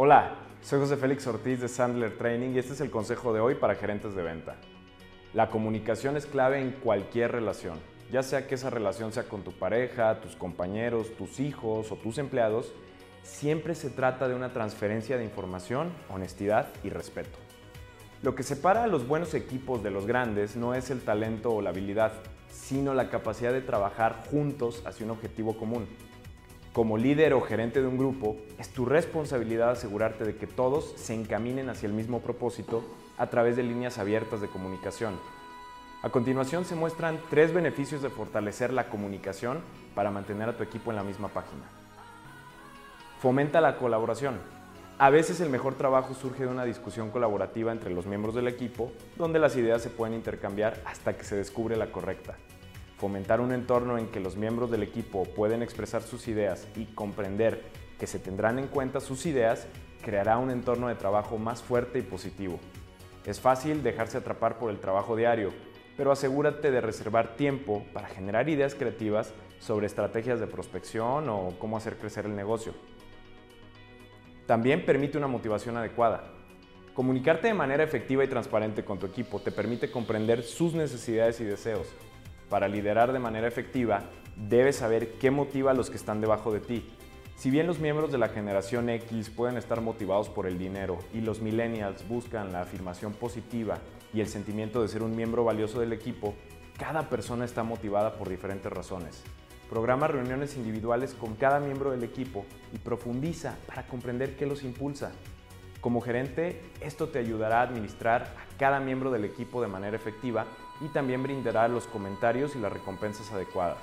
Hola, soy José Félix Ortiz de Sandler Training y este es el consejo de hoy para gerentes de venta. La comunicación es clave en cualquier relación, ya sea que esa relación sea con tu pareja, tus compañeros, tus hijos o tus empleados, siempre se trata de una transferencia de información, honestidad y respeto. Lo que separa a los buenos equipos de los grandes no es el talento o la habilidad, sino la capacidad de trabajar juntos hacia un objetivo común. Como líder o gerente de un grupo, es tu responsabilidad asegurarte de que todos se encaminen hacia el mismo propósito a través de líneas abiertas de comunicación. A continuación se muestran tres beneficios de fortalecer la comunicación para mantener a tu equipo en la misma página. Fomenta la colaboración. A veces el mejor trabajo surge de una discusión colaborativa entre los miembros del equipo, donde las ideas se pueden intercambiar hasta que se descubre la correcta. Fomentar un entorno en que los miembros del equipo pueden expresar sus ideas y comprender que se tendrán en cuenta sus ideas creará un entorno de trabajo más fuerte y positivo. Es fácil dejarse atrapar por el trabajo diario, pero asegúrate de reservar tiempo para generar ideas creativas sobre estrategias de prospección o cómo hacer crecer el negocio. También permite una motivación adecuada. Comunicarte de manera efectiva y transparente con tu equipo te permite comprender sus necesidades y deseos. Para liderar de manera efectiva, debes saber qué motiva a los que están debajo de ti. Si bien los miembros de la generación X pueden estar motivados por el dinero y los millennials buscan la afirmación positiva y el sentimiento de ser un miembro valioso del equipo, cada persona está motivada por diferentes razones. Programa reuniones individuales con cada miembro del equipo y profundiza para comprender qué los impulsa. Como gerente, esto te ayudará a administrar a cada miembro del equipo de manera efectiva y también brindará los comentarios y las recompensas adecuadas.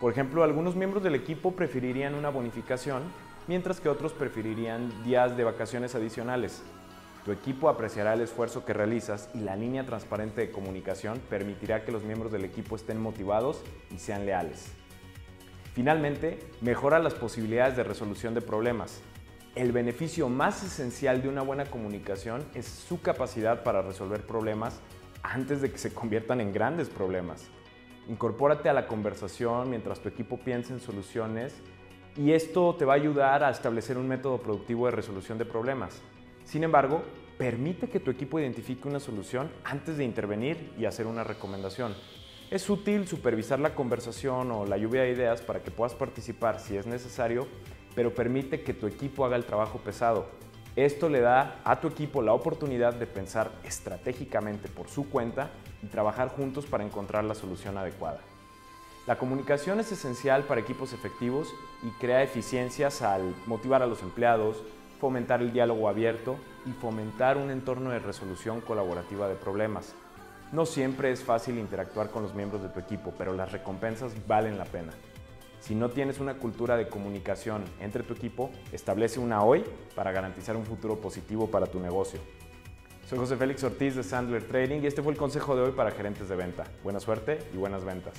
Por ejemplo, algunos miembros del equipo preferirían una bonificación, mientras que otros preferirían días de vacaciones adicionales. Tu equipo apreciará el esfuerzo que realizas y la línea transparente de comunicación permitirá que los miembros del equipo estén motivados y sean leales. Finalmente, mejora las posibilidades de resolución de problemas. El beneficio más esencial de una buena comunicación es su capacidad para resolver problemas antes de que se conviertan en grandes problemas. Incorpórate a la conversación mientras tu equipo piensa en soluciones y esto te va a ayudar a establecer un método productivo de resolución de problemas. Sin embargo, permite que tu equipo identifique una solución antes de intervenir y hacer una recomendación. Es útil supervisar la conversación o la lluvia de ideas para que puedas participar si es necesario, pero permite que tu equipo haga el trabajo pesado. Esto le da a tu equipo la oportunidad de pensar estratégicamente por su cuenta y trabajar juntos para encontrar la solución adecuada. La comunicación es esencial para equipos efectivos y crea eficiencias al motivar a los empleados, fomentar el diálogo abierto y fomentar un entorno de resolución colaborativa de problemas. No siempre es fácil interactuar con los miembros de tu equipo, pero las recompensas valen la pena. Si no tienes una cultura de comunicación entre tu equipo, establece una hoy para garantizar un futuro positivo para tu negocio. Soy José Félix Ortiz de Sandler Trading y este fue el consejo de hoy para gerentes de venta. Buena suerte y buenas ventas.